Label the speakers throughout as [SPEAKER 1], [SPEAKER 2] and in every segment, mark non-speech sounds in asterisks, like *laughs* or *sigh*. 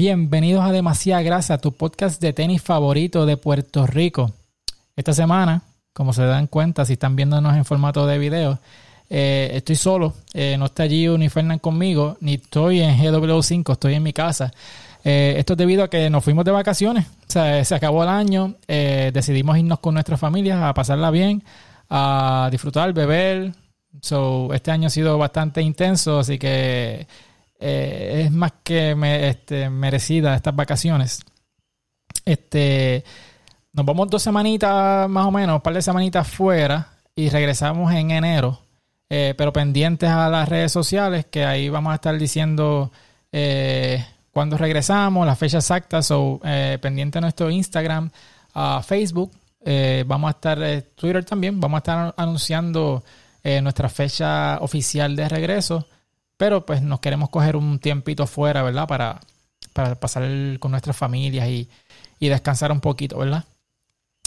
[SPEAKER 1] Bienvenidos a Demasiada Grasa, tu podcast de tenis favorito de Puerto Rico. Esta semana, como se dan cuenta, si están viéndonos en formato de video, eh, estoy solo. Eh, no está Gio ni Fernán conmigo, ni estoy en GW5, estoy en mi casa. Eh, esto es debido a que nos fuimos de vacaciones. O sea, se acabó el año, decidimos irnos con nuestras familias a pasarla bien, a disfrutar, beber. So, este año ha sido bastante intenso, así que eh, es más que este, merecida estas vacaciones. Este, nos vamos dos semanitas más o menos, un par de semanitas fuera y regresamos en enero. Eh, pero pendientes a las redes sociales, que ahí vamos a estar diciendo eh, cuándo regresamos, la fecha exacta, so, eh, pendiente a nuestro Instagram, a Facebook, vamos a estar, Twitter también, vamos a estar anunciando nuestra fecha oficial de regreso. Pero pues nos queremos coger un tiempito fuera, ¿verdad? Para, para pasar con nuestras familias y, descansar un poquito, ¿verdad?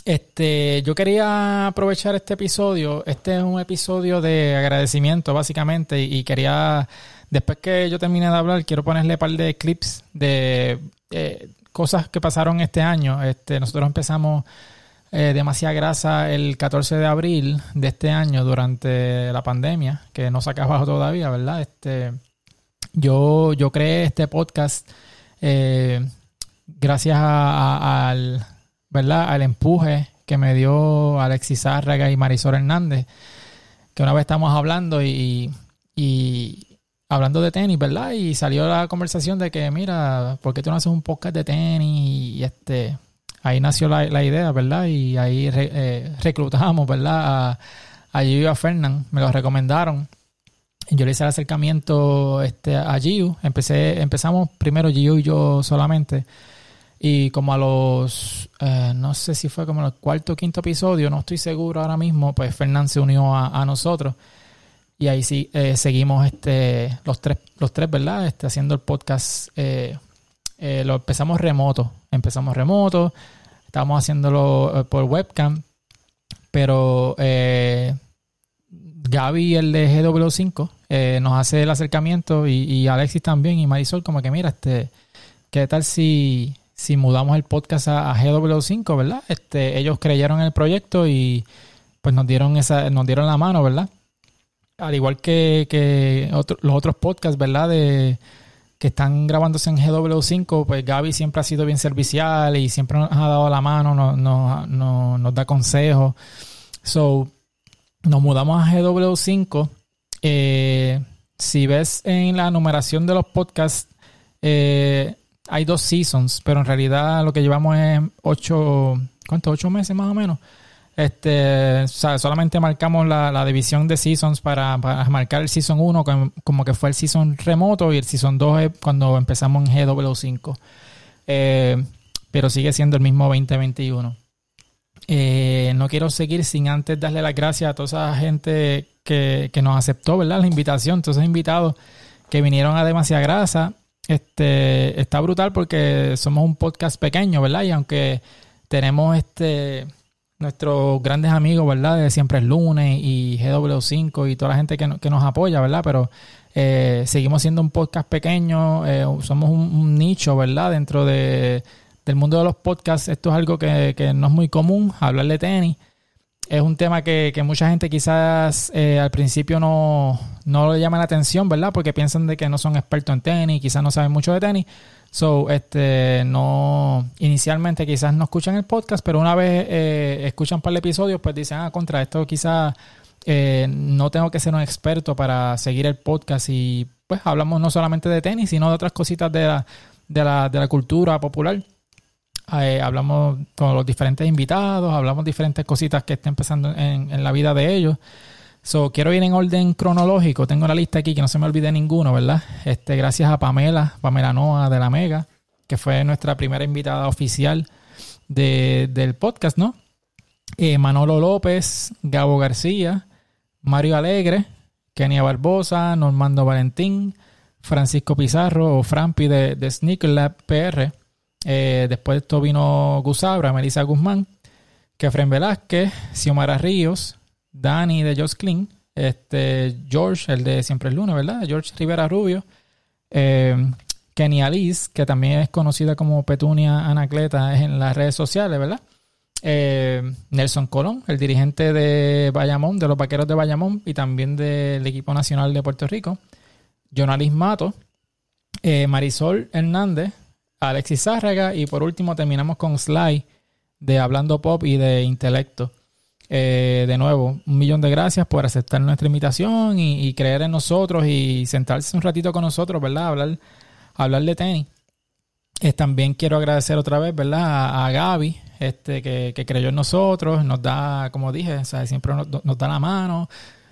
[SPEAKER 1] Este, yo quería aprovechar este episodio. Este es un episodio de agradecimiento, básicamente. Y quería, después que yo termine de hablar, quiero ponerle un par de clips de eh, cosas que pasaron este año. Este, nosotros empezamos eh, demasiada grasa el 14 de abril de este año durante la pandemia, que no se ha acabado todavía, ¿verdad? Este, yo, yo creé este podcast eh, gracias al, ¿verdad? al empuje que me dio Alexis Zárraga y Marisol Hernández, que una vez estamos hablando y, y hablando de tenis, ¿verdad? Y salió la conversación de que, mira, ¿por qué tú no haces un podcast de tenis? Y este, ahí nació la, idea, ¿verdad? Y ahí eh, reclutamos, ¿verdad? A, a Gio y a Fernán, me lo recomendaron. Yo le hice el acercamiento este, a Gio. Empecé, empezamos primero Gio y yo solamente. Y como a los, eh, no sé si fue como el cuarto o quinto episodio, no estoy seguro ahora mismo, pues Fernán se unió a, nosotros. Y ahí sí eh, seguimos este, los tres, los tres, ¿verdad? Este, haciendo el podcast. lo empezamos remoto. Empezamos remoto Estábamos haciéndolo eh, por webcam, pero eh, Gaby, el de GW5, eh, nos hace el acercamiento y, Alexis también y Marisol como que mira, este, ¿qué tal si, si mudamos el podcast a, GW5, verdad? Este, ellos creyeron en el proyecto y pues nos dieron esa, nos dieron la mano, ¿verdad? Al igual que, que los otros podcasts, ¿verdad? De, que están grabándose en GW5, pues Gaby siempre ha sido bien servicial y siempre nos ha dado la mano, nos, nos, da consejos. So, nos mudamos a GW5. Eh, si ves en la numeración de los podcasts, eh, hay dos seasons, pero en realidad lo que llevamos es ocho, ¿cuánto? Ocho meses más o menos. Este, solamente marcamos la, división de seasons para, marcar el season 1 como, que fue el season remoto y el season 2 es cuando empezamos en GW5. Eh, pero sigue siendo el mismo 2021. Eh, no quiero seguir sin antes darle las gracias a toda esa gente que, nos aceptó, ¿verdad? La invitación, todos esos invitados que vinieron a Demasiada Grasa. Este, está brutal porque somos un podcast pequeño, ¿verdad? Y aunque tenemos este nuestros grandes amigos, ¿verdad? De Siempre es Lunes y GW5 y toda la gente que, nos apoya, ¿verdad? Pero eh, seguimos siendo un podcast pequeño, eh, somos un, nicho, ¿verdad? Dentro de, del mundo de los podcasts, esto es algo que, no es muy común, hablar de tenis. Es un tema que, mucha gente quizás eh, al principio no, no le llama la atención, ¿verdad? Porque piensan de que no son expertos en tenis, quizás no saben mucho de tenis. So, este, no, inicialmente quizás no escuchan el podcast, pero una vez eh, escuchan un par de episodios, pues dicen, ah, contra esto quizás eh, no tengo que ser un experto para seguir el podcast y pues hablamos no solamente de tenis, sino de otras cositas de la, de la, de la cultura popular. Eh, hablamos con los diferentes invitados, hablamos diferentes cositas que estén pasando en, en la vida de ellos. So, quiero ir en orden cronológico. Tengo la lista aquí que no se me olvide ninguno, ¿verdad? Este, gracias a Pamela, Pamela Noa de la Mega, que fue nuestra primera invitada oficial del podcast, ¿no? Eh, Manolo López, Gabo García, Mario Alegre, Kenia Barbosa, Normando Valentín, Francisco Pizarro o Frampi de, de Sneaker Lab PR. Eh, después de esto vino Gusabra, Melissa Guzmán, Kefren Velázquez, Xiomara Ríos, Dani de Josh Clean, este, George, el de Siempre el Lunes, ¿verdad? George Rivera Rubio, eh, Kenny Alice, que también es conocida como Petunia Anacleta, es en las redes sociales, ¿verdad? Eh, Nelson Colón, el dirigente de Bayamón, de los vaqueros de Bayamón y también del equipo nacional de Puerto Rico. Jonalis Mato, eh, Marisol Hernández, Alexis Zárraga y por último terminamos con Sly de Hablando Pop y de Intelecto. Eh, de nuevo, un millón de gracias por aceptar nuestra invitación y, creer en nosotros y sentarse un ratito con nosotros, ¿verdad? Hablar, hablar de tenis. Eh, también quiero agradecer otra vez, ¿verdad? A, Gaby, este, que, creyó en nosotros, nos da, como dije, siempre nos, da la mano,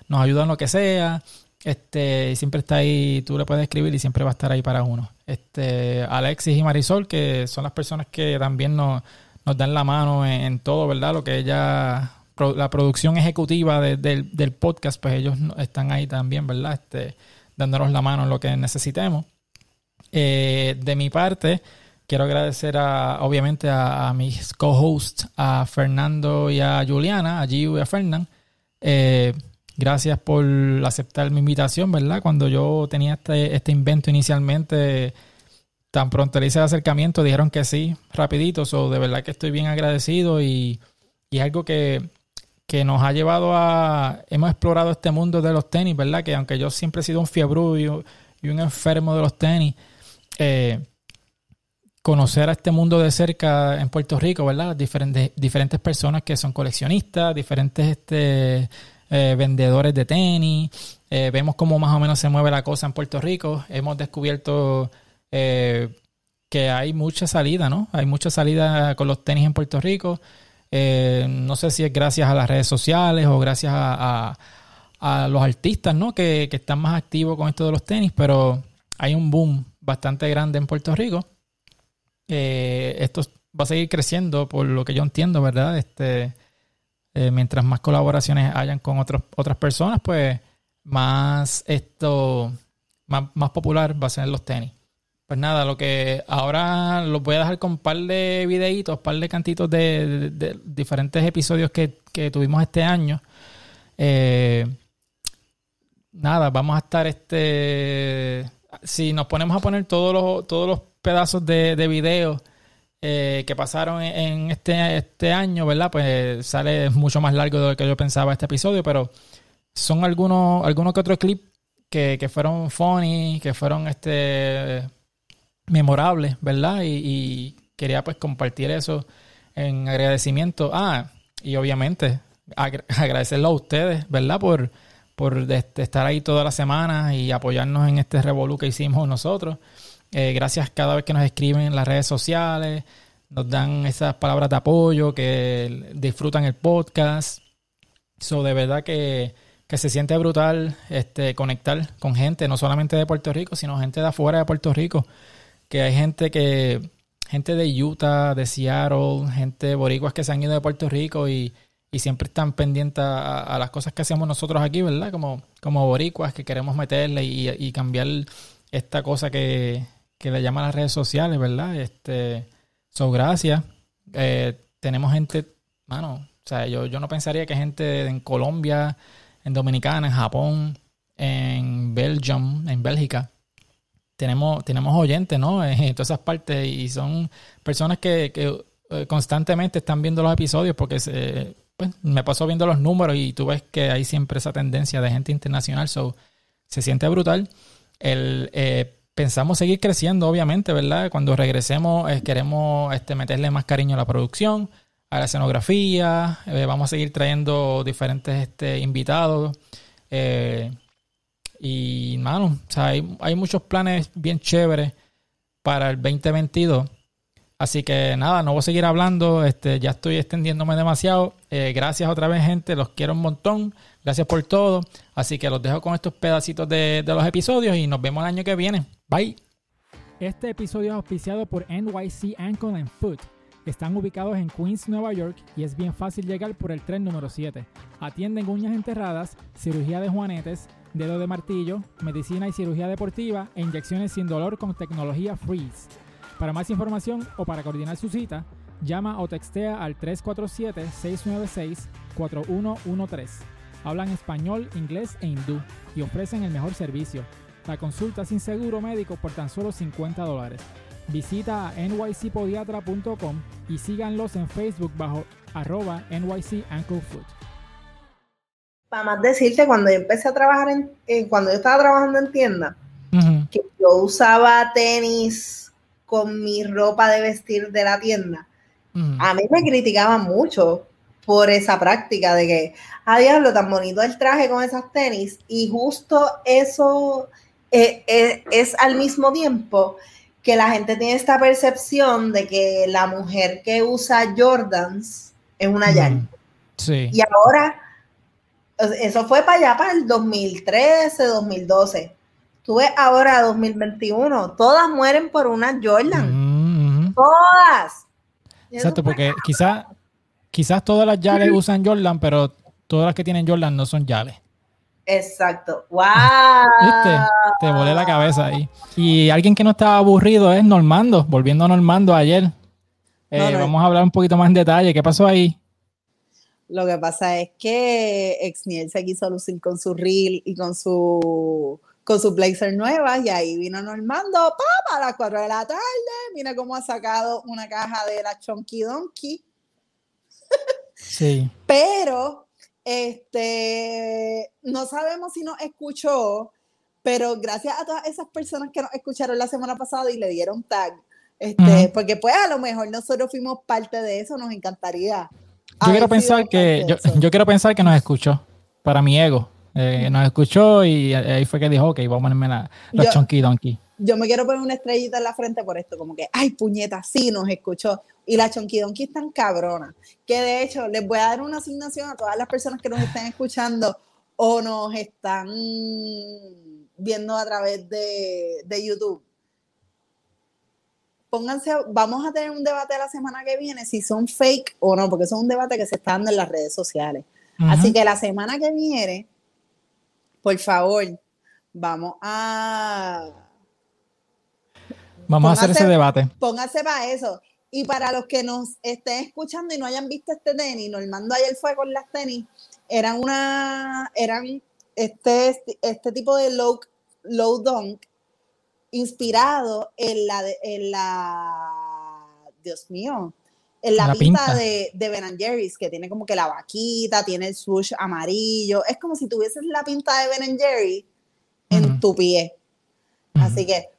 [SPEAKER 1] nos ayuda en lo que sea. Este, siempre está ahí, tú le puedes escribir y siempre va a estar ahí para uno. Este, Alexis y Marisol, que son las personas que también nos, nos dan la mano en, todo, ¿verdad? Lo que ella, la producción ejecutiva del podcast, pues ellos están ahí también, ¿verdad? Este, dándonos la mano en lo que necesitemos. Eh, de mi parte, quiero agradecer a, obviamente a, mis co-hosts, a Fernando y a Juliana, a Gio y a Fernán. Eh, Gracias por aceptar mi invitación, ¿verdad? Cuando yo tenía este, este invento inicialmente, tan pronto le hice el acercamiento, dijeron que sí, rapidito. So, de verdad que estoy bien agradecido y, y algo que, nos ha llevado a... Hemos explorado este mundo de los tenis, ¿verdad? Que aunque yo siempre he sido un fiebre y, un enfermo de los tenis, eh, conocer a este mundo de cerca en Puerto Rico, ¿verdad? Diferentes, diferentes personas que son coleccionistas, diferentes este, eh, vendedores de tenis. Eh, vemos cómo más o menos se mueve la cosa en Puerto Rico. Hemos descubierto que hay mucha salida, ¿no? Hay mucha salida con los tenis en Puerto Rico. No sé si es gracias a las redes sociales o gracias a, los artistas, ¿no? Que, que, están más activos con esto de los tenis, pero hay un boom bastante grande en Puerto Rico. esto va a seguir creciendo por lo que yo entiendo, ¿verdad? Este, eh, mientras más colaboraciones hayan con otros, otras personas, pues más esto, más, popular va a ser los tenis. Pues nada, lo que ahora los voy a dejar con un par de videitos, un par de cantitos de, diferentes episodios que, tuvimos este año. Eh, nada, vamos a estar este. Si nos ponemos a poner todos los, todos los pedazos de, de eh, que pasaron en este, este año, ¿verdad? Pues sale mucho más largo de lo que yo pensaba este episodio, pero son algunos, algunos que otros clips que, fueron funny, que fueron este memorables, ¿verdad? Y, quería pues compartir eso en agradecimiento. Ah, y obviamente *laughs* agradecerlo a ustedes, ¿verdad? Por, por estar ahí toda la semana y apoyarnos en este revolú que hicimos nosotros. Eh, gracias cada vez que nos escriben en las redes sociales, nos dan esas palabras de apoyo, que disfrutan el podcast. So, de verdad que, se siente brutal este, conectar con gente, no solamente de Puerto Rico, sino gente de afuera de Puerto Rico. Que hay gente que, gente de Utah, de Seattle, gente boricuas que se han ido de Puerto Rico y, siempre están pendientes a, las cosas que hacemos nosotros aquí, ¿verdad? Como, como boricuas que queremos meterle y, y cambiar esta cosa que, que le llaman las redes sociales, ¿verdad? Este, so, gracias. Eh, tenemos gente, mano, o sea, yo, yo no pensaría que gente en Colombia, en Dominicana, en Japón, en Belgium, en Bélgica, tenemos, tenemos oyentes, ¿no? *laughs* En todas esas partes y son personas que, que eh, constantemente están viendo los episodios porque se, pues, me pasó viendo los números y tú ves que hay siempre esa tendencia de gente internacional, so, se siente brutal. El, eh, pensamos seguir creciendo, obviamente, ¿verdad? Cuando regresemos eh, queremos este, meterle más cariño a la producción, a la escenografía, vamos a seguir trayendo diferentes este, invitados. Eh, y, mano, o sea, hay, muchos planes bien chéveres para el 2022. Así que nada, no voy a seguir hablando, este, ya estoy extendiéndome demasiado. gracias otra vez, gente, los quiero un montón. Gracias por todo. Así que los dejo con estos pedacitos de, de los episodios y nos vemos el año que viene. Bye.
[SPEAKER 2] Este episodio es auspiciado por NYC Ankle and Foot. Están ubicados en Queens, Nueva York y es bien fácil llegar por el tren número 7. Atienden uñas enterradas, cirugía de juanetes, dedo de martillo, medicina y cirugía deportiva e inyecciones sin dolor con tecnología Freeze. Para más información o para coordinar su cita, llama o textea al 347-696-4113. Hablan español, inglés e hindú y ofrecen el mejor servicio La consulta sin seguro médico por tan solo 50 dólares. Visita nycpodiatra.com y síganlos en Facebook bajo arroba NYC Ankle Foot.
[SPEAKER 3] Para más decirte, cuando yo empecé a trabajar en, eh, cuando yo estaba trabajando en tienda, que yo usaba tenis con mi ropa de vestir de la tienda, a mí me criticaban mucho por esa práctica de que, a diablo, tan bonito el traje con esas tenis, y justo eso eh, eh, es al mismo tiempo que la gente tiene esta percepción de que la mujer que usa Jordans es una yankee.
[SPEAKER 1] Sí.
[SPEAKER 3] Y ahora, eso fue para allá, para el 2013, 2012. Tú ves ahora 2021, todas mueren por una Jordan. Todas.
[SPEAKER 1] Exacto, porque quizás quizás todas las Yales usan Jordan, pero todas las que tienen Jordan no son Yales.
[SPEAKER 3] Exacto. ¡Wow!
[SPEAKER 1] ¿Viste? Te volé la cabeza ahí. Y alguien que no estaba aburrido es Normando, volviendo a Normando ayer. Eh,
[SPEAKER 4] No, no.
[SPEAKER 1] Vamos a hablar un poquito más en detalle. ¿Qué pasó ahí?
[SPEAKER 4] Lo que pasa es que Exniel se quiso lucir con su reel y con su con su blazer nueva y ahí vino Normando papá a las 4 de la tarde. Mira cómo ha sacado una caja de la Chonky Donkey.
[SPEAKER 1] Sí.
[SPEAKER 4] Pero este no sabemos si nos escuchó, pero gracias a todas esas personas que nos escucharon la semana pasada y le dieron tag. Este, porque pues a lo mejor nosotros fuimos parte de eso, nos encantaría.
[SPEAKER 1] Yo quiero pensar que yo, quiero pensar que nos escuchó. Para mi ego. Eh, nos escuchó y ahí fue que dijo, ok, vamos a ponerme la, la
[SPEAKER 4] Yo-
[SPEAKER 1] Chunky Donkey.
[SPEAKER 4] yo me quiero poner una estrellita en la frente por esto, como que, ay, puñeta, sí nos escuchó. Y la Chonky Donkey es tan cabrona, que de hecho les voy a dar una asignación a todas las personas que nos estén escuchando o nos están viendo a través de, de YouTube. Pónganse, vamos a tener un debate la semana que viene si son fake o no, porque eso es un debate que se está dando en las redes sociales. Así que la semana que viene, por favor, vamos a
[SPEAKER 1] Vamos a hacer ese debate.
[SPEAKER 4] póngase para eso. Y para los que nos estén escuchando y no hayan visto este tenis, Normando ayer fue con las tenis, eran una, eran este, este tipo de low, low dunk inspirado en la, de- en la, Dios mío, en la,
[SPEAKER 1] La
[SPEAKER 4] pinta, de, de Ben Jerry's, que tiene como que la vaquita, tiene el swoosh amarillo, es como si tuvieses la pinta de Ben Jerry en tu pie. Así que,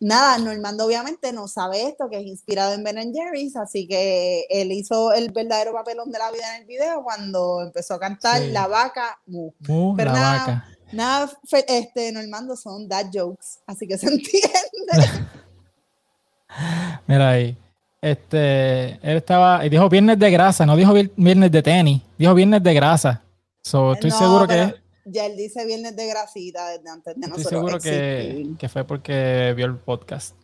[SPEAKER 4] nada, Normando obviamente no sabe esto, que es inspirado en Ben Jerry's, así que él hizo el verdadero papelón de la vida en el video cuando empezó a cantar
[SPEAKER 1] Sí.
[SPEAKER 4] La vaca mu. Pero
[SPEAKER 1] la
[SPEAKER 4] nada,
[SPEAKER 1] vaca.
[SPEAKER 4] Nada, este, Normando son dad jokes, así que se *laughs* entiende.
[SPEAKER 1] Mira ahí. Este, él estaba, y dijo viernes de grasa, no dijo vier- viernes de tenis, dijo viernes de grasa. So, estoy
[SPEAKER 4] No,
[SPEAKER 1] seguro que
[SPEAKER 4] Ya él dice viernes de grasita desde antes de
[SPEAKER 1] estoy
[SPEAKER 4] nosotros
[SPEAKER 1] seguro que, que fue porque vio el podcast.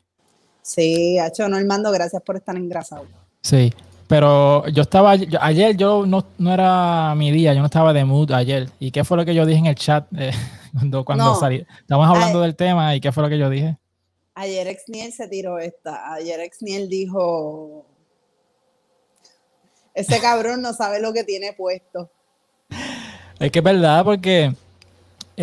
[SPEAKER 4] Sí, hecho Normando, gracias por estar engrasado.
[SPEAKER 1] Sí. Pero yo estaba, yo- ayer yo no, no era mi día, yo no estaba de mood ayer. ¿Y qué fue lo que yo dije en el chat eh, *laughs* cuando, cuando
[SPEAKER 4] No.
[SPEAKER 1] salí? Estamos hablando del tema y qué fue lo que yo dije.
[SPEAKER 4] Ayer Exniel se tiró esta. Ayer Exniel dijo: Ese cabrón no sabe lo que tiene puesto.
[SPEAKER 1] Es que es verdad, porque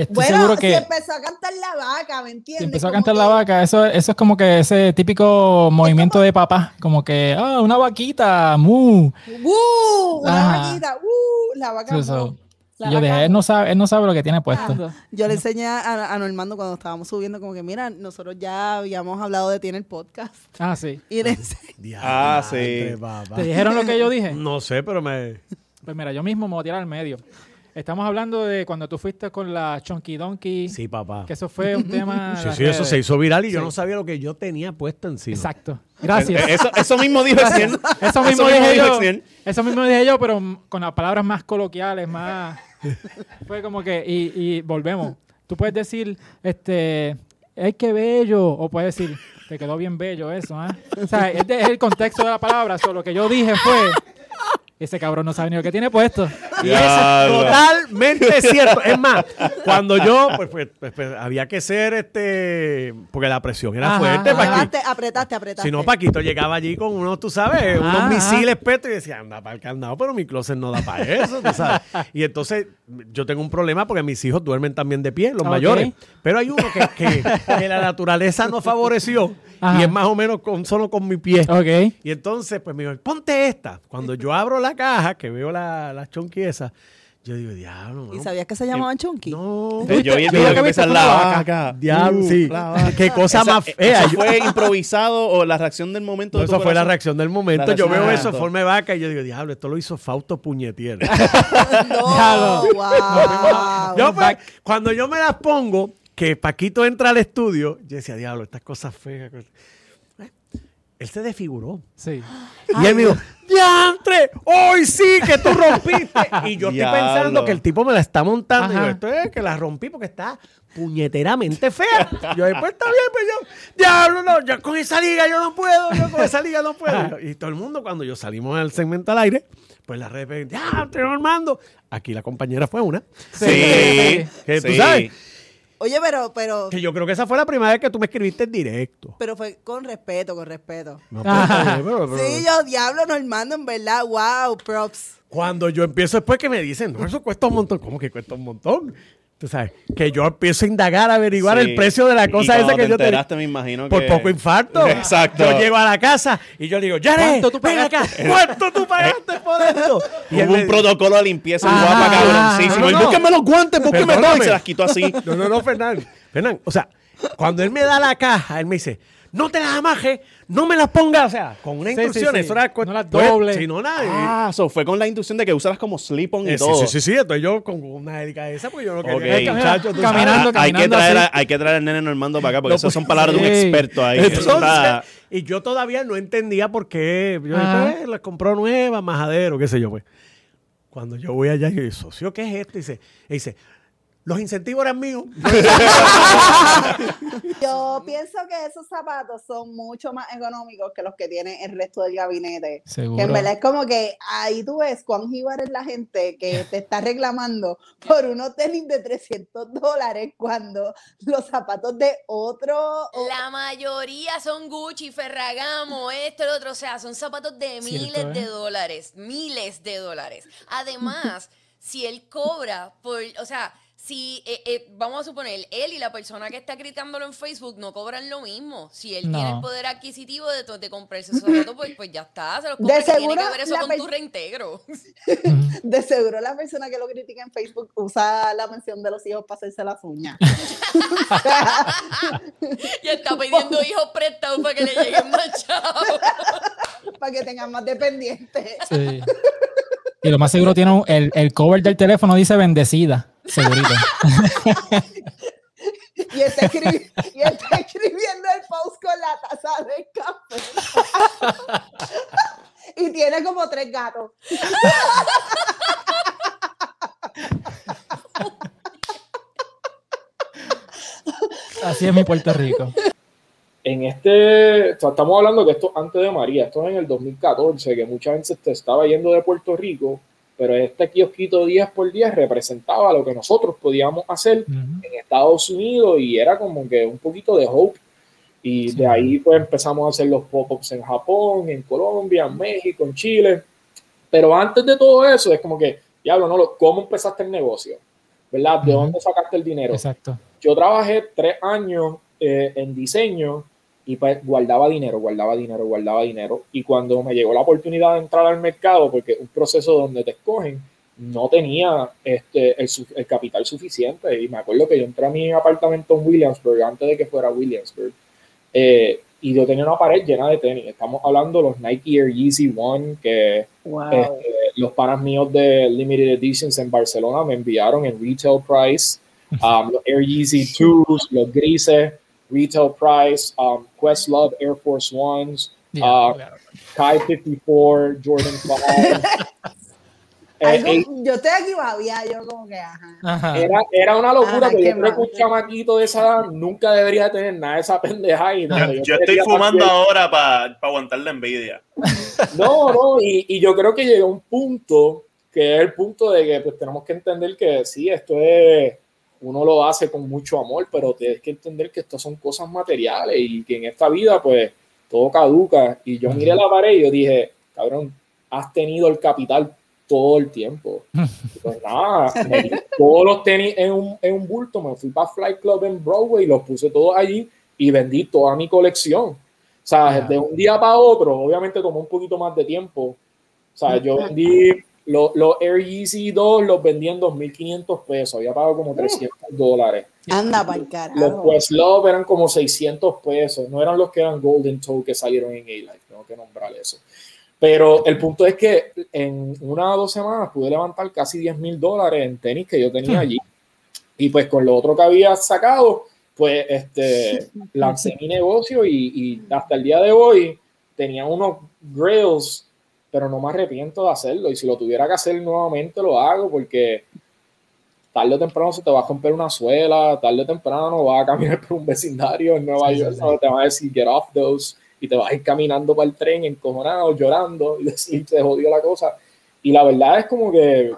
[SPEAKER 1] estoy
[SPEAKER 4] Bueno,
[SPEAKER 1] seguro
[SPEAKER 4] si
[SPEAKER 1] que
[SPEAKER 4] empezó a cantar la vaca, ¿me
[SPEAKER 1] si
[SPEAKER 4] entiendes?
[SPEAKER 1] empezó a cantar
[SPEAKER 4] que-
[SPEAKER 1] la vaca, eso, eso es como que ese típico movimiento de papá, como que, ah, una vaquita, mu.
[SPEAKER 4] ¡Uh! Una
[SPEAKER 1] Ajá.
[SPEAKER 4] vaquita, ¡uh! La vaca.
[SPEAKER 1] So.
[SPEAKER 4] La
[SPEAKER 1] yo dije, él no sabe, él no sabe lo que tiene puesto.
[SPEAKER 4] Yo le enseñé a, a Normando cuando estábamos subiendo, como que, mira, nosotros ya habíamos hablado de ti en el podcast.
[SPEAKER 1] Ah, sí. *laughs*
[SPEAKER 4] Y le enseñé-
[SPEAKER 5] Ah, sí.
[SPEAKER 1] ¿Te dijeron lo que yo dije? *laughs*
[SPEAKER 6] No sé, pero me.
[SPEAKER 1] Pues mira, yo mismo me voy a tirar al medio. Estamos hablando de cuando tú fuiste con la Chonky Donkey,
[SPEAKER 6] Sí, papá.
[SPEAKER 1] que eso fue un tema. *laughs*
[SPEAKER 6] Sí, sí, eso se hizo viral y yo no sabía lo que yo tenía puesto encima.
[SPEAKER 1] Exacto. Gracias.
[SPEAKER 5] Eh, Eso, eso mismo dijo Etienne.
[SPEAKER 1] Eso mismo
[SPEAKER 5] Eso mismo
[SPEAKER 1] dije
[SPEAKER 5] dijo
[SPEAKER 1] yo. Eso mismo dije yo, pero con las palabras más coloquiales, más. *laughs* Fue como que. Y, y volvemos. Tú puedes decir, este. ¡Ay, qué bello! O puedes decir, te quedó bien bello eso, ¿ah? O sea, es, de- es el contexto de la palabra. So, lo que yo dije fue.
[SPEAKER 2] Ese cabrón no sabe ni lo que tiene puesto.
[SPEAKER 6] Y eso es totalmente *laughs* cierto. Es más, cuando yo, pues, pues, pues, pues, había que ser este, porque la presión era
[SPEAKER 2] Ajá,
[SPEAKER 6] fuerte.
[SPEAKER 2] ajá.
[SPEAKER 4] Apretaste, apretaste, apretaste.
[SPEAKER 6] Si no, Paquito llegaba allí con unos, tú sabes, unos
[SPEAKER 2] Ajá.
[SPEAKER 6] misiles petos y decía, anda para el candado, pero mi closet no da para eso, tú sabes. Y entonces yo tengo un problema porque mis hijos duermen también de pie, los mayores. Pero hay uno que, que- que la naturaleza no favoreció
[SPEAKER 2] Ajá.
[SPEAKER 6] y es más o menos con, solo con mi pie.
[SPEAKER 2] Ok.
[SPEAKER 6] Y entonces, pues me dijo, ponte esta. Cuando yo abro la caja, que veo la, la chonqui esa, yo digo, diablo.
[SPEAKER 4] ¿Y
[SPEAKER 6] mano,
[SPEAKER 4] sabías que se llamaban chunky?
[SPEAKER 6] No.
[SPEAKER 5] Eh, Yo vi el video que la
[SPEAKER 2] fue una
[SPEAKER 5] vaca.
[SPEAKER 6] Diablo,
[SPEAKER 5] Uh,
[SPEAKER 6] sí.
[SPEAKER 5] la *laughs* vaca.
[SPEAKER 6] Qué cosa
[SPEAKER 5] Esa-
[SPEAKER 6] más fea.
[SPEAKER 5] ¿Eso fue improvisado o la reacción del momento?
[SPEAKER 6] No,
[SPEAKER 5] de
[SPEAKER 6] eso fue la reacción del momento.
[SPEAKER 5] La
[SPEAKER 6] yo veo eso, forma de vaca, y yo digo, diablo, esto lo hizo Fausto Puñetier. *laughs* *laughs*
[SPEAKER 2] Diablo.
[SPEAKER 4] No, wow.
[SPEAKER 6] yo, pues, cuando yo me las pongo, que Paquito entra al estudio, yo decía, diablo, estas cosas feas. cosas-". Él se desfiguró.
[SPEAKER 2] Sí.
[SPEAKER 6] Y él me dijo, ¡Diantre! ¡Hoy sí que tú rompiste! Y yo estoy
[SPEAKER 5] Diablo.
[SPEAKER 6] pensando que el tipo me la está montando. Y
[SPEAKER 2] Ajá.
[SPEAKER 6] yo, esto es que la rompí porque está puñeteramente fea. Yo, pues está bien, pues yo, diablo, no, yo con esa liga yo no puedo, yo con esa liga no puedo. Y todo el mundo, cuando yo salimos al segmento al aire, pues la red, ¡Diantre, Normando! Aquí la compañera fue una.
[SPEAKER 5] Sí. *laughs*
[SPEAKER 6] Que tú
[SPEAKER 5] sí.
[SPEAKER 6] sabes.
[SPEAKER 4] Oye, pero, pero,
[SPEAKER 6] Que yo creo que esa fue la primera vez que tú me escribiste en directo.
[SPEAKER 4] pero fue con respeto, con respeto.
[SPEAKER 6] No, pero pero- *laughs* pero-
[SPEAKER 4] Sí, yo, diablo, Normando, en verdad, wow, props.
[SPEAKER 6] Cuando yo empiezo después que me dicen, no, eso cuesta un montón. ¿Cómo que cuesta un montón? Tú sabes, que yo empiezo a indagar, a averiguar
[SPEAKER 5] Sí.
[SPEAKER 6] el precio de la
[SPEAKER 5] Y
[SPEAKER 6] cosa
[SPEAKER 5] cuando
[SPEAKER 6] esa que
[SPEAKER 5] te
[SPEAKER 6] yo te
[SPEAKER 5] enteraste, me imagino
[SPEAKER 6] Por
[SPEAKER 5] que-
[SPEAKER 6] poco infarto. *laughs*
[SPEAKER 5] Exacto.
[SPEAKER 6] Yo llego a la casa y yo le digo, Jared,
[SPEAKER 2] ¿Cuánto tú
[SPEAKER 6] ven acá, ¿cuánto tú pagaste por esto? *laughs* Y
[SPEAKER 5] Hubo
[SPEAKER 6] me-
[SPEAKER 5] un protocolo de limpieza
[SPEAKER 2] Ah,
[SPEAKER 5] guapa, cabroncísimo.
[SPEAKER 6] no,
[SPEAKER 5] Y
[SPEAKER 6] no.
[SPEAKER 5] búsqueme los guantes, búsqueme todo. Y se las quitó así. *laughs*
[SPEAKER 6] No, no, no, Fernán. Fernán, o sea, cuando él me da la caja, él me dice, no te las amajes, no me las pongas, o sea, con una
[SPEAKER 2] Sí, sí,
[SPEAKER 6] instrucción,
[SPEAKER 2] sí.
[SPEAKER 6] eso era
[SPEAKER 2] No las
[SPEAKER 6] pues,
[SPEAKER 2] dobles.
[SPEAKER 6] No, nada.
[SPEAKER 5] Ah, so fue con la inducción de que usarlas como slip-on y
[SPEAKER 6] Eh, sí,
[SPEAKER 5] todo.
[SPEAKER 6] sí, sí, sí, entonces yo con una delicadeza esa, porque yo no quería
[SPEAKER 5] Ok.
[SPEAKER 2] Caminando,
[SPEAKER 5] Ah, hay, que
[SPEAKER 2] caminando
[SPEAKER 5] traer,
[SPEAKER 2] así.
[SPEAKER 5] a- hay que traer al nene Normando para acá, porque
[SPEAKER 6] No,
[SPEAKER 5] esas son
[SPEAKER 6] pues,
[SPEAKER 5] palabras de un
[SPEAKER 2] sí.
[SPEAKER 5] experto ahí. Eso está-
[SPEAKER 6] Entonces, y yo todavía no entendía por qué. Yo
[SPEAKER 2] Ajá.
[SPEAKER 6] dije, pues, las compró nuevas, majadero, qué sé yo, pues. Cuando yo voy allá, yo digo, socio, ¿qué es esto? Y dice, y dice los incentivos eran míos. *laughs*
[SPEAKER 4] Yo *laughs* pienso que esos zapatos son mucho más económicos que los que tiene el resto del gabinete. Que
[SPEAKER 1] Seguro.
[SPEAKER 4] en verdad es como que ahí tú ves cuán jíbar es la gente que *laughs* te está reclamando por unos tenis de 300 dólares cuando los zapatos de otro...
[SPEAKER 7] La mayoría son Gucci, Ferragamo, esto, el otro. O sea, son zapatos de
[SPEAKER 2] Cierto,
[SPEAKER 7] miles
[SPEAKER 2] ¿eh?
[SPEAKER 7] de dólares. Miles de dólares. Además, si él cobra por. O sea. Si, eh, eh, vamos a suponer, él y la persona que está criticándolo en Facebook no cobran lo mismo. Si él tiene el poder adquisitivo de, to- de comprarse esos zapatos, pues, pues ya está, se los
[SPEAKER 4] De
[SPEAKER 7] compra. Tiene
[SPEAKER 4] seguro
[SPEAKER 7] que ver eso
[SPEAKER 4] la
[SPEAKER 7] con tu reintegro.
[SPEAKER 4] De seguro la persona que lo critica en Facebook usa la mención de los hijos para hacerse las uñas. *laughs*
[SPEAKER 7] y está pidiendo hijos prestados para que le lleguen más chavos.
[SPEAKER 4] para que tengan más dependientes.
[SPEAKER 2] Sí. Y lo más seguro tiene un- el, el cover del teléfono dice bendecida. Segurito. *laughs*
[SPEAKER 4] Y está, escribi- y está escribiendo el post con la taza de café. *laughs* y tiene como tres gatos.
[SPEAKER 2] Así es mi Puerto Rico.
[SPEAKER 8] en este, estamos hablando que esto antes de María, esto es en el 2014, que mucha gente se estaba yendo de Puerto Rico, pero este kiosquito 10 por 10 representaba lo que nosotros podíamos hacer
[SPEAKER 2] Ujú.
[SPEAKER 8] en Estados Unidos y era como que un poquito de hope. Y
[SPEAKER 2] Sí.
[SPEAKER 8] de ahí pues empezamos a hacer los pop-ups en Japón, en Colombia, en México, en Chile. Pero antes de todo eso es como que, diablo, no, ¿cómo empezaste el negocio? ¿Verdad? ¿De
[SPEAKER 2] Ujú.
[SPEAKER 8] dónde sacaste el dinero?
[SPEAKER 2] Exacto.
[SPEAKER 8] yo trabajé tres años eh, en diseño y pues guardaba dinero, guardaba dinero, guardaba dinero. Y cuando me llegó la oportunidad de entrar al mercado, porque es un proceso donde te escogen, no tenía este, el, el capital suficiente. Y me acuerdo que yo entré a mi apartamento en Williamsburg, antes de que fuera Williamsburg, eh, y yo tenía una pared llena de tenis. Estamos hablando de los Nike Air Yeezy One, que
[SPEAKER 4] Wow.
[SPEAKER 8] este, los panas míos de Limited Editions en Barcelona me enviaron en retail price. *laughs* Um, los Air Yeezy 2s, los grises, retail price, um, Questlove Air Force Ones,
[SPEAKER 2] Ya,
[SPEAKER 8] Ah,
[SPEAKER 2] claro.
[SPEAKER 8] Kai 54, Jordan *laughs* 5.
[SPEAKER 4] Algo-
[SPEAKER 8] eh,
[SPEAKER 4] yo estoy aquí babia, yo como que, ajá.
[SPEAKER 1] Ajá.
[SPEAKER 8] era, era una locura
[SPEAKER 4] Ajá,
[SPEAKER 8] que yo creo que un chamaquito de esa edad nunca debería tener nada de esa pendeja. Y donde
[SPEAKER 9] Yo, yo estoy fumando ahora para aguantar la envidia. *laughs*
[SPEAKER 8] No, no, y, y yo creo que llegó un punto que es el punto de que pues, tenemos que entender que sí, esto es, uno lo hace con mucho amor, pero tienes que entender que esto son cosas materiales y que en esta vida pues todo caduca. Y yo miré la pared y yo dije, cabrón, has tenido el capital todo el tiempo. Y *laughs* pues nada, me todos los tenis en un, en un bulto, me fui para Flight Club en Broadway, los puse todos allí y vendí toda mi colección. O sea, de un día para otro, obviamente tomó un poquito más de tiempo. O sea, yo vendí los, los Air Yeezy 2, los vendí en 2.500 pesos, había pagado como 300 dólares.
[SPEAKER 4] Anda para el
[SPEAKER 8] Los
[SPEAKER 4] carajo.
[SPEAKER 8] Quest Love eran como 600 pesos, no eran los que eran Golden Toe que salieron en A-Life, tengo que nombrar eso. Pero el punto es que en una o dos semanas pude levantar casi 10 mil dólares en tenis que yo tenía allí. Y pues con lo otro que había sacado, pues este, *laughs* lancé mi negocio y, y hasta el día de hoy tenía unos grails, pero no me arrepiento de hacerlo. Y si lo tuviera que hacer nuevamente, lo hago porque tarde o temprano se te va a romper una suela, tarde o temprano vas a caminar *laughs* por un vecindario en Nueva
[SPEAKER 1] Sí,
[SPEAKER 8] York,
[SPEAKER 1] sí.
[SPEAKER 8] te van a decir get off those y te vas a ir caminando para el tren encojonado, llorando *laughs* y decir te jodió la cosa. Y la verdad es como que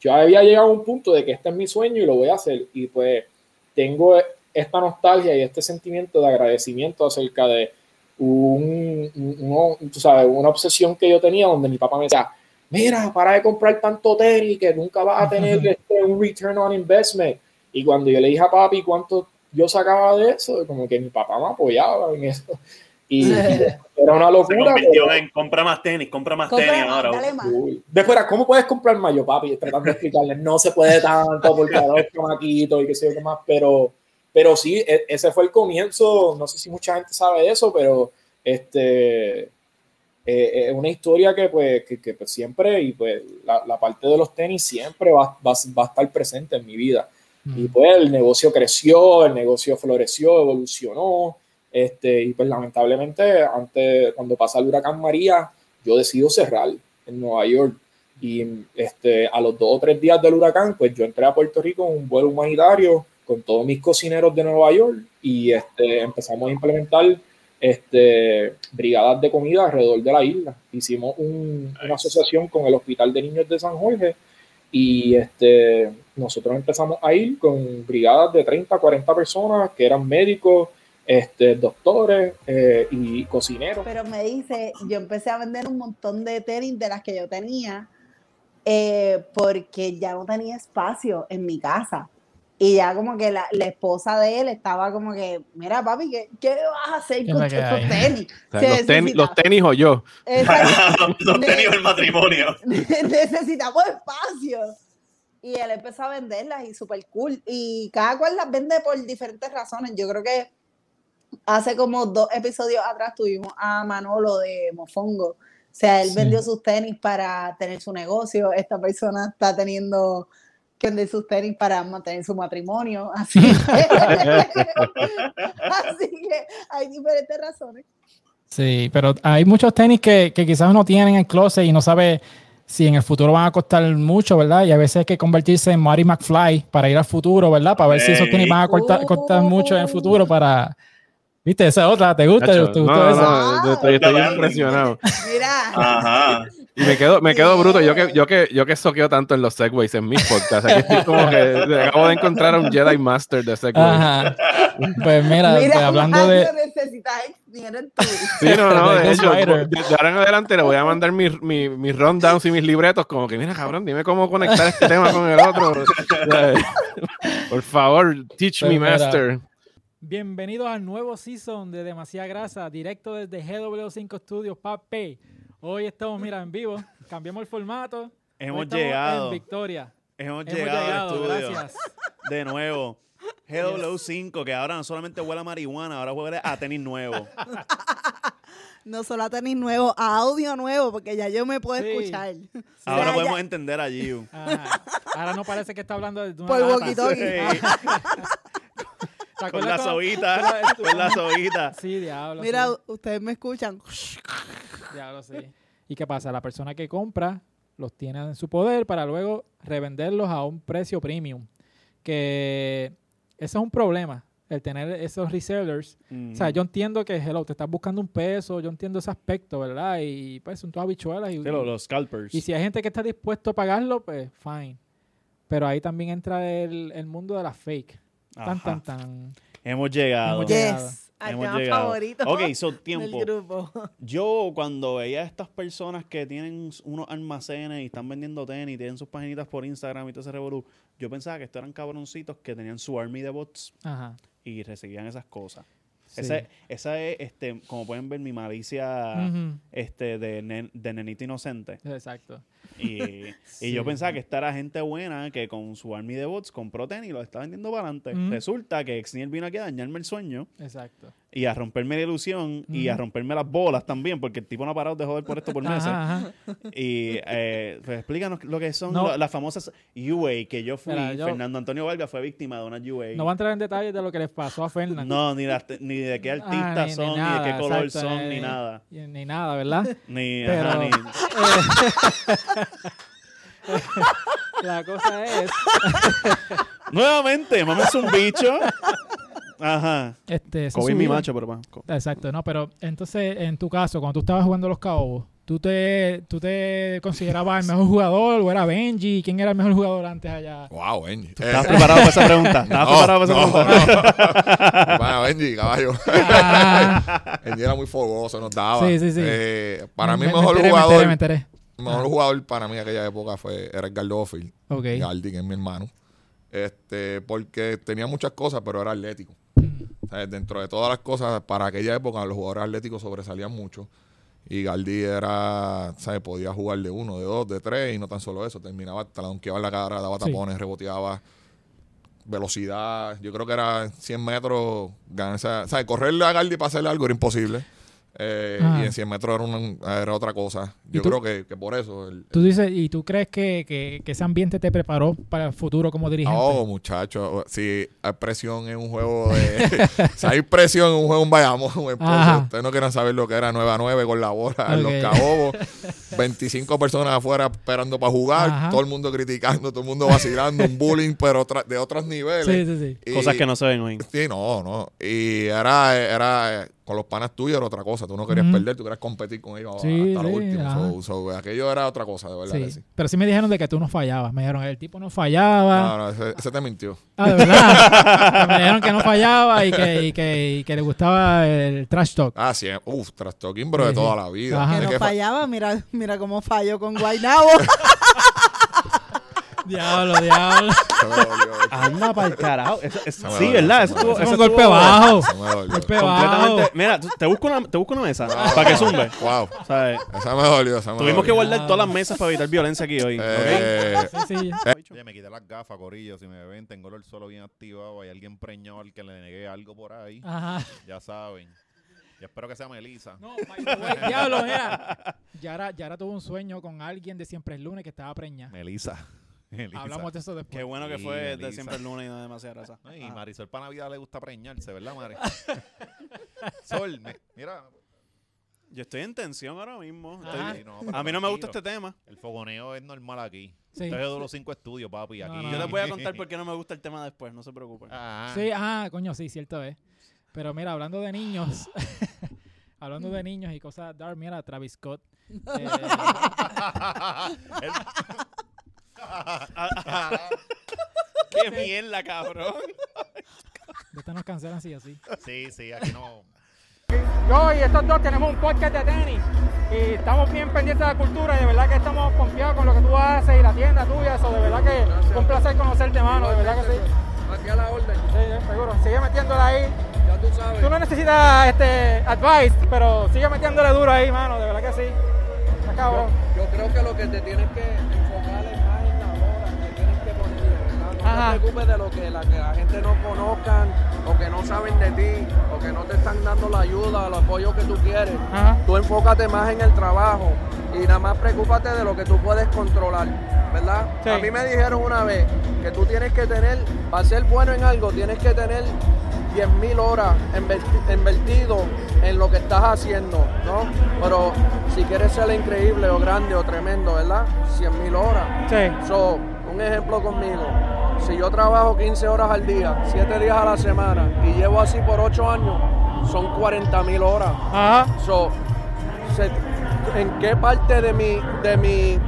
[SPEAKER 8] yo había llegado a un punto de que este es mi sueño y lo voy a hacer. Y pues tengo esta nostalgia y este sentimiento de agradecimiento acerca de un, un- uno- tú sabes, una obsesión que yo tenía donde mi papá me decía, mira, para de comprar tanto tenis que nunca vas a tener este, un return on investment. Y cuando yo le dije a papi cuánto yo sacaba de eso, como que mi papá me apoyaba en eso. Y *laughs* era una
[SPEAKER 9] Se
[SPEAKER 8] locura.
[SPEAKER 9] convirtió
[SPEAKER 8] pero-
[SPEAKER 9] en compra más tenis, compra más
[SPEAKER 4] Compra
[SPEAKER 9] tenis
[SPEAKER 4] más,
[SPEAKER 9] ahora.
[SPEAKER 8] Después, era, ¿cómo puedes comprar más? Yo, papi, tratando de explicarle, no se puede tanto porque *laughs* ahora es chamaquito y qué sé yo qué más, pero, pero sí, e- ese fue el comienzo, no sé si mucha gente sabe de eso, pero este, eh, es una historia que pues, que, que, pues, siempre, y pues la, la parte de los tenis siempre va, va, va a estar presente en mi vida. Y pues el negocio creció, el negocio floreció, evolucionó. Este, y pues lamentablemente, antes, cuando pasa el huracán María, yo decido cerrar en Nueva York. Y este, a los dos o tres días del huracán, pues yo entré a Puerto Rico en un vuelo humanitario con todos mis cocineros de Nueva York y este, empezamos a implementar este, brigadas de comida alrededor de la isla. Hicimos un- una asociación con el Hospital de Niños de San Jorge y este, nosotros empezamos a ir con brigadas de 30, 40 personas que eran médicos, este, doctores eh, y cocineros.
[SPEAKER 4] Pero me dice, yo empecé a vender un montón de tenis de las que yo tenía eh, porque ya no tenía espacio en mi casa. Y ya como que la, la esposa de él estaba como que, mira papi, ¿qué, qué vas a hacer
[SPEAKER 1] ¿Qué
[SPEAKER 4] con estos tenis? *laughs*
[SPEAKER 6] O sea, los, tenis,
[SPEAKER 4] necesita-
[SPEAKER 6] los tenis o yo. *laughs* *laughs*
[SPEAKER 9] Los tenis el matrimonio.
[SPEAKER 4] necesitamos espacio. Y él empezó a venderlas y súper cool. Y cada cual las vende por diferentes razones. Yo creo que hace como dos episodios atrás tuvimos a Manolo de Mofongo. O sea, él
[SPEAKER 1] Sí.
[SPEAKER 4] vendió sus tenis para tener su negocio. Esta persona está teniendo que vender sus tenis para mantener su matrimonio. *laughs* Así que, *laughs* así que hay diferentes razones.
[SPEAKER 1] Sí, pero hay muchos tenis que, que quizás uno tiene en el closet y no sabe si en el futuro van a costar mucho, ¿verdad? Y a veces hay que convertirse en Marty McFly para ir al futuro, ¿verdad? Para ver si esos tenis van a cortar- costar mucho en el futuro para... ¿Viste? Esa es otra, ¿te gusta? ¿Te
[SPEAKER 6] no,
[SPEAKER 1] gustó
[SPEAKER 6] no,
[SPEAKER 1] eso?
[SPEAKER 6] no, yo estoy, estoy
[SPEAKER 9] Wow.
[SPEAKER 6] impresionado.
[SPEAKER 4] Mira,
[SPEAKER 9] Ajá.
[SPEAKER 6] Y me quedo, me quedo bruto. Yo que, yo que, yo que soqueo tanto en los segways en mis podcasts. Aquí estoy como que acabo de encontrar a un Jedi Master de segways.
[SPEAKER 1] Ajá. Pues mira, pues,
[SPEAKER 4] mira,
[SPEAKER 1] hablando de...
[SPEAKER 4] Necesitas
[SPEAKER 6] Sí, no, no,
[SPEAKER 1] De
[SPEAKER 6] de hecho, de, de ahora en adelante le voy a mandar mis mi, mis rundowns y mis libretos, como que, mira, cabrón, dime cómo conectar este tema con el otro. *laughs* Por favor, teach
[SPEAKER 1] Pues
[SPEAKER 6] me,
[SPEAKER 1] mira.
[SPEAKER 6] master.
[SPEAKER 2] Bienvenidos al nuevo season de Demasiada Grasa, directo desde GW5 Studios, papi. Hoy estamos, mira, en vivo. Cambiamos el formato.
[SPEAKER 5] Hemos llegado.
[SPEAKER 2] En Victoria.
[SPEAKER 5] Hemos,
[SPEAKER 2] Hemos
[SPEAKER 5] llegado,
[SPEAKER 2] llegado,
[SPEAKER 5] al estudio.
[SPEAKER 2] gracias.
[SPEAKER 5] De nuevo. *laughs* GW5, que ahora no solamente huele a marihuana, ahora huele a tenis nuevo. *laughs*
[SPEAKER 4] No solo a tenis nuevo, a audio nuevo, porque ya yo me puedo
[SPEAKER 2] Sí.
[SPEAKER 4] escuchar.
[SPEAKER 5] Ahora
[SPEAKER 4] ya-
[SPEAKER 5] podemos entender a Giu.
[SPEAKER 2] Ahora no parece que está hablando de una
[SPEAKER 4] Por walkie-talkie. *laughs*
[SPEAKER 2] ¿Te
[SPEAKER 5] Con
[SPEAKER 2] acuerdas
[SPEAKER 5] la
[SPEAKER 2] cuando-
[SPEAKER 5] soguita, *laughs*
[SPEAKER 2] cuando-
[SPEAKER 5] con la soguita.
[SPEAKER 2] Sí, diablo.
[SPEAKER 4] Mira,
[SPEAKER 2] sí.
[SPEAKER 4] ustedes me escuchan.
[SPEAKER 2] Diablo, sí. ¿Y qué pasa? La persona que compra
[SPEAKER 1] los tiene en su poder para luego revenderlos a un precio premium. Que ese es un problema, el tener esos resellers. O sea, yo entiendo que, hello, te estás buscando un peso, yo entiendo ese aspecto, ¿verdad? Y pues son todas habichuelas. Y,
[SPEAKER 5] Sí, los, los scalpers.
[SPEAKER 1] y si hay gente que está dispuesto a pagarlo, pues fine. Pero ahí también entra el, el mundo de la fake. Tan,
[SPEAKER 5] Ajá.
[SPEAKER 1] tan, tan.
[SPEAKER 5] Hemos llegado.
[SPEAKER 1] Hemos llegado.
[SPEAKER 10] Yes.
[SPEAKER 5] Hemos
[SPEAKER 10] tema
[SPEAKER 5] llegado.
[SPEAKER 10] favorito
[SPEAKER 5] Ok, so
[SPEAKER 10] del
[SPEAKER 5] tiempo.
[SPEAKER 10] grupo.
[SPEAKER 5] Yo cuando veía a estas personas que tienen unos almacenes y están vendiendo tenis, tienen sus paginitas por Instagram y todo ese revolú, yo pensaba que estos eran cabroncitos que tenían su army de bots
[SPEAKER 1] Ajá.
[SPEAKER 5] y recibían esas cosas.
[SPEAKER 1] Sí.
[SPEAKER 5] Ese- esa es, este, como pueden ver, mi malicia este, de, nen- de nenito inocente.
[SPEAKER 1] Exacto.
[SPEAKER 5] Y, *laughs* y yo pensaba que esta era gente buena que con su army de bots compró tenis y lo está vendiendo para adelante.
[SPEAKER 1] Ujú.
[SPEAKER 5] Resulta que Exniel vino aquí a dañarme el sueño
[SPEAKER 1] Exacto.
[SPEAKER 5] y a romperme la ilusión y a
[SPEAKER 1] Ujú.
[SPEAKER 5] romperme las bolas también, porque el tipo no ha parado de joder por esto por meses.
[SPEAKER 1] Ajá, ajá.
[SPEAKER 5] Y eh, pues explícanos lo que son
[SPEAKER 1] No.
[SPEAKER 5] lo- las famosas UA que yo fui.
[SPEAKER 1] Mira, yo-
[SPEAKER 5] Fernando Antonio Vargas fue víctima de una UA.
[SPEAKER 1] No voy a entrar en detalles de lo que les pasó a Fernández.
[SPEAKER 5] No, ni, las ni de qué artistas
[SPEAKER 1] Ah, ni- ni
[SPEAKER 5] son, ni,
[SPEAKER 1] nada,
[SPEAKER 5] de qué color
[SPEAKER 1] exacto,
[SPEAKER 5] son,
[SPEAKER 1] eh,
[SPEAKER 5] ni nada.
[SPEAKER 1] Ni, nada, ¿verdad?
[SPEAKER 5] Ni,
[SPEAKER 1] Pero-
[SPEAKER 5] ajá, ni- *laughs*
[SPEAKER 1] La cosa es,
[SPEAKER 5] Nuevamente, mamá es un bicho. Ajá.
[SPEAKER 1] este, se
[SPEAKER 5] Kobe es mi macho, pero co-
[SPEAKER 1] Exacto, no, pero entonces, en tu caso, cuando tú estabas jugando los cabos, ¿tú te, ¿tú te considerabas el mejor jugador o era Benji? ¿Quién era el mejor jugador antes allá?
[SPEAKER 11] Wow, Benji.
[SPEAKER 5] ¿Estabas
[SPEAKER 11] Eh,
[SPEAKER 5] preparado para esa pregunta? ¿Estabas preparado para esa pregunta? *laughs*
[SPEAKER 11] Bueno, Benji, caballo.
[SPEAKER 1] Ah,
[SPEAKER 11] Benji era muy fogoso, nos daba.
[SPEAKER 1] Sí, sí, sí.
[SPEAKER 11] Eh, para
[SPEAKER 1] me-
[SPEAKER 11] mí,
[SPEAKER 1] me
[SPEAKER 11] mejor
[SPEAKER 1] enteré,
[SPEAKER 11] jugador.
[SPEAKER 1] Me enteré, me enteré.
[SPEAKER 11] El mejor jugador para mí en aquella época fue era Edgar Duffield.
[SPEAKER 1] Ok.
[SPEAKER 11] Galdi, que es mi hermano. Este, porque tenía muchas cosas, pero era atlético.
[SPEAKER 1] Mm,
[SPEAKER 11] O sea, dentro de todas las cosas, para aquella época los jugadores atléticos sobresalían mucho. Y Galdi era, ¿sabes? Podía jugar de uno, de dos, de tres, y no tan solo eso. Terminaba, te la donkeaba en la cara, daba
[SPEAKER 1] Sí.
[SPEAKER 11] tapones, reboteaba, velocidad. Yo creo que era 100 metros, ganarse, ¿sabes? Correrle a Galdi para hacerle algo era imposible. Eh, y en 100 metros era, una- era otra cosa. Yo
[SPEAKER 1] tú?
[SPEAKER 11] creo que, que por eso. el-
[SPEAKER 1] Tú dices, ¿y tú crees que, que, que ese ambiente te preparó para el futuro como dirigente?
[SPEAKER 11] Oh, muchacho, *laughs* si hay presión en un juego de... si hay presión en un juego en Bayamón, ustedes no quieren saber lo que era 9 a 9 con la bola en los cabobos. 25 personas afuera esperando para jugar,
[SPEAKER 1] Ajá.
[SPEAKER 11] todo el mundo criticando, todo el mundo vacilando, un bullying, *laughs* pero otra- de otros niveles.
[SPEAKER 1] sí, sí, sí.
[SPEAKER 11] Y-
[SPEAKER 5] Cosas que no se ven hoy.
[SPEAKER 11] Sí, no, no. Y era, era con los panas tuyos era otra cosa. Tú no querías perder, tú querías competir con ellos
[SPEAKER 1] Sí,
[SPEAKER 11] hasta lo
[SPEAKER 1] sí,
[SPEAKER 11] último.
[SPEAKER 1] ajá.
[SPEAKER 11] So- so, aquello era otra cosa, de verdad
[SPEAKER 1] Sí.
[SPEAKER 11] que sí.
[SPEAKER 1] Pero sí me dijeron de que tú no fallabas. Me dijeron, el tipo no fallaba.
[SPEAKER 11] No, no, ese, ese te mintió.
[SPEAKER 1] Ah, de verdad. me dijeron que no fallaba y que, y que, y que le gustaba el trash talk.
[SPEAKER 11] Ah, sí, uff, trash talking, pero
[SPEAKER 1] Sí,
[SPEAKER 11] de
[SPEAKER 1] sí.
[SPEAKER 11] toda la vida.
[SPEAKER 1] Ajá.
[SPEAKER 10] Que no
[SPEAKER 11] que fa-
[SPEAKER 10] fallaba, mira, mira cómo falló con Guaynabo. *laughs*
[SPEAKER 1] Diablo, diablo. *laughs*
[SPEAKER 5] Anda para el carajo. Eso- sí, ¿verdad? Eso
[SPEAKER 11] dolió.
[SPEAKER 1] Es
[SPEAKER 5] eso
[SPEAKER 1] un golpe
[SPEAKER 5] estuvo
[SPEAKER 1] bajo.
[SPEAKER 11] Se me dolió.
[SPEAKER 1] Golpe bajo.
[SPEAKER 5] Completamente. Mira, te busco una, te busco una mesa para que zumbe.
[SPEAKER 11] Wow.
[SPEAKER 5] ¿Sabes?
[SPEAKER 11] Esa me dolió, esa me
[SPEAKER 5] Tuvimos que guardar todas las mesas para evitar violencia aquí hoy. ¿ok?
[SPEAKER 11] Eh,
[SPEAKER 1] Sí, sí.
[SPEAKER 12] Oye, me quité las gafas, corillo. Si me ven, tengo el suelo bien activado. Hay alguien preñado al que le negué algo por ahí.
[SPEAKER 1] Ajá.
[SPEAKER 12] Ya saben. Y espero que sea Melissa.
[SPEAKER 1] No, diablo, mira. Yara, Yara tuvo un sueño con alguien de siempre el lunes que estaba preñada.
[SPEAKER 12] Melissa. *laughs*
[SPEAKER 1] Hablamos de eso después.
[SPEAKER 5] Qué bueno que
[SPEAKER 12] Sí,
[SPEAKER 5] fue de siempre el lunes y no demasiada grasa. *laughs*
[SPEAKER 12] No, Y
[SPEAKER 5] Ah.
[SPEAKER 12] Marisol para Navidad le gusta preñarse, ¿verdad, Mari? *laughs* Sol, me- mira.
[SPEAKER 5] Yo estoy en tensión ahora mismo. Estoy-
[SPEAKER 12] no,
[SPEAKER 5] a mí no me gusta este tema.
[SPEAKER 12] El fogoneo es normal aquí.
[SPEAKER 1] Sí.
[SPEAKER 12] Esto es de los cinco estudios, papi.
[SPEAKER 1] No,
[SPEAKER 12] Aquí.
[SPEAKER 1] no,
[SPEAKER 5] Yo les voy a contar por qué no me gusta el tema después, no se preocupen.
[SPEAKER 12] Ah,
[SPEAKER 1] Sí, ah, coño, sí, cierto es. Pero mira, hablando de niños, hablando de niños y cosas dark, mira, Travis Scott. eh,
[SPEAKER 5] ¡Qué mierda, cabrón!
[SPEAKER 1] de esta nos cancelan sí así.
[SPEAKER 12] Sí, sí, aquí no.
[SPEAKER 1] Yo y estos dos tenemos un podcast de tenis y estamos bien pendientes de la cultura y de verdad que estamos confiados con lo que tú haces y la tienda tuya, eso de verdad que fue un placer conocerte, mano, de verdad que sí.
[SPEAKER 13] Aquí a la orden,
[SPEAKER 1] Sí, sí, seguro. Sigue metiéndola ahí.
[SPEAKER 13] ya tú sabes.
[SPEAKER 1] Tú no necesitas este advice, pero sigue metiéndole duro ahí, mano, de verdad que sí. Está cabrón.
[SPEAKER 13] Yo creo que lo que te tienes que
[SPEAKER 1] Ajá.
[SPEAKER 13] te preocupes de lo que la, que la gente no conozcan o que no saben de ti o que no te están dando la ayuda, el apoyo que tú quieres.
[SPEAKER 1] Ajá.
[SPEAKER 13] Tú enfócate más en el trabajo y nada más preocúpate de lo que tú puedes controlar, ¿verdad?
[SPEAKER 1] Sí.
[SPEAKER 13] A mí me dijeron una vez que tú tienes que tener, para ser bueno en algo, tienes que tener 10 mil horas inverti- invertido en lo que estás haciendo, ¿no? Pero si quieres ser increíble o grande o tremendo, ¿verdad? 100 mil horas.
[SPEAKER 2] Sí.
[SPEAKER 13] So, un ejemplo conmigo. Si yo trabajo 15 horas al día, 7 días a la semana y llevo así por 8 años, son 40 mil horas.
[SPEAKER 2] Ajá.
[SPEAKER 13] So, se- ¿en qué parte de mi, de mi,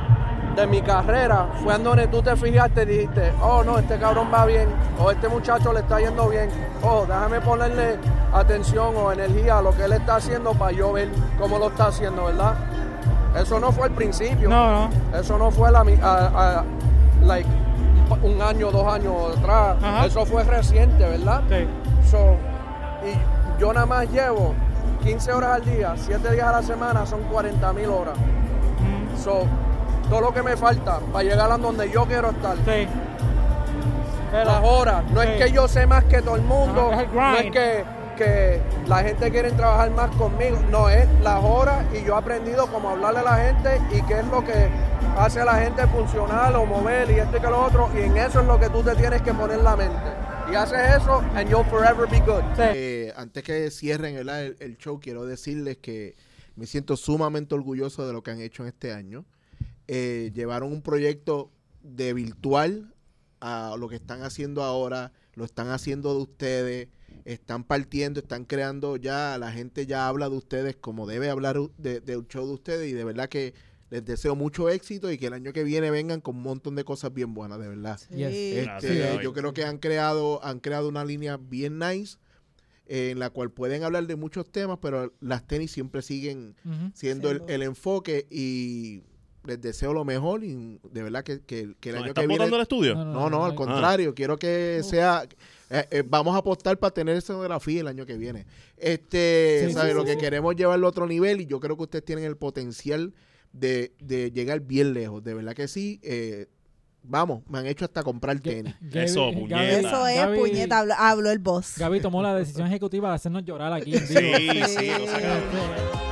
[SPEAKER 13] de mi carrera fue en donde tú te fijaste y dijiste, oh no, este cabrón va bien, o este muchacho le está yendo bien, oh, déjame ponerle atención o energía a lo que él está haciendo para yo ver cómo lo está haciendo, ¿verdad? Eso no fue al principio.
[SPEAKER 2] No, no.
[SPEAKER 13] Eso no fue la, mi- a- a- like, un año, dos años atrás.
[SPEAKER 2] Ajá.
[SPEAKER 13] Eso fue reciente, ¿verdad?
[SPEAKER 2] Sí.
[SPEAKER 13] So, y yo nada más llevo 15 horas al día, 7 días a la semana, son 40 mil horas.
[SPEAKER 2] Mm.
[SPEAKER 13] So, todo lo que me falta para llegar a donde yo quiero estar.
[SPEAKER 2] Sí.
[SPEAKER 13] Las horas. No
[SPEAKER 2] Sí.
[SPEAKER 13] es que yo sé más que todo el mundo.
[SPEAKER 2] Ajá, es el
[SPEAKER 13] no es que, que la gente quiere trabajar más conmigo. No, es las horas y yo he aprendido cómo hablarle a la gente y qué es lo que hace a la gente funcionar o mover y esto y que lo otro. Y en eso es lo que tú te tienes que poner la mente. Y haces eso and you'll forever be good.
[SPEAKER 14] Eh, antes que cierren el, el show, quiero decirles que me siento sumamente orgulloso de lo que han hecho en este año. Eh, llevaron un proyecto de virtual a lo que están haciendo ahora, lo están haciendo de ustedes, están partiendo, están creando ya, la gente ya habla de ustedes como debe hablar de- del show de ustedes y de verdad que les deseo mucho éxito y que el año que viene vengan con un montón de cosas bien buenas, de verdad.
[SPEAKER 2] Yes.
[SPEAKER 14] Este, yo creo que han creado, han creado una línea bien nice eh, en la cual pueden hablar de muchos temas, pero las tenis siempre siguen siendo el, enfoque y les deseo lo mejor y de verdad que, que- que el
[SPEAKER 5] ¿Nos
[SPEAKER 14] año
[SPEAKER 5] ¿Estás
[SPEAKER 14] que viene...
[SPEAKER 5] el estudio?
[SPEAKER 14] No, no, al contrario, quiero que sea... eh, eh, vamos a apostar para tener escenografía el año que viene. Este,
[SPEAKER 2] Sí,
[SPEAKER 14] ¿sabe?
[SPEAKER 2] sí,
[SPEAKER 14] Lo
[SPEAKER 2] sí,
[SPEAKER 14] que
[SPEAKER 2] sí.
[SPEAKER 14] queremos llevarlo a otro nivel y yo creo que ustedes tienen el potencial de, de llegar bien lejos. De verdad que sí. eh, vamos, me han hecho hasta comprar tenis.
[SPEAKER 2] Gaby-
[SPEAKER 5] Eso, puñeta.
[SPEAKER 4] Eso es,
[SPEAKER 2] Gaby-
[SPEAKER 4] puñeta, habló, habló el boss.
[SPEAKER 2] Gaby tomó la decisión ejecutiva de hacernos llorar aquí. en
[SPEAKER 5] Sí,
[SPEAKER 2] vivo.
[SPEAKER 5] sí, o sea que-
[SPEAKER 2] Este,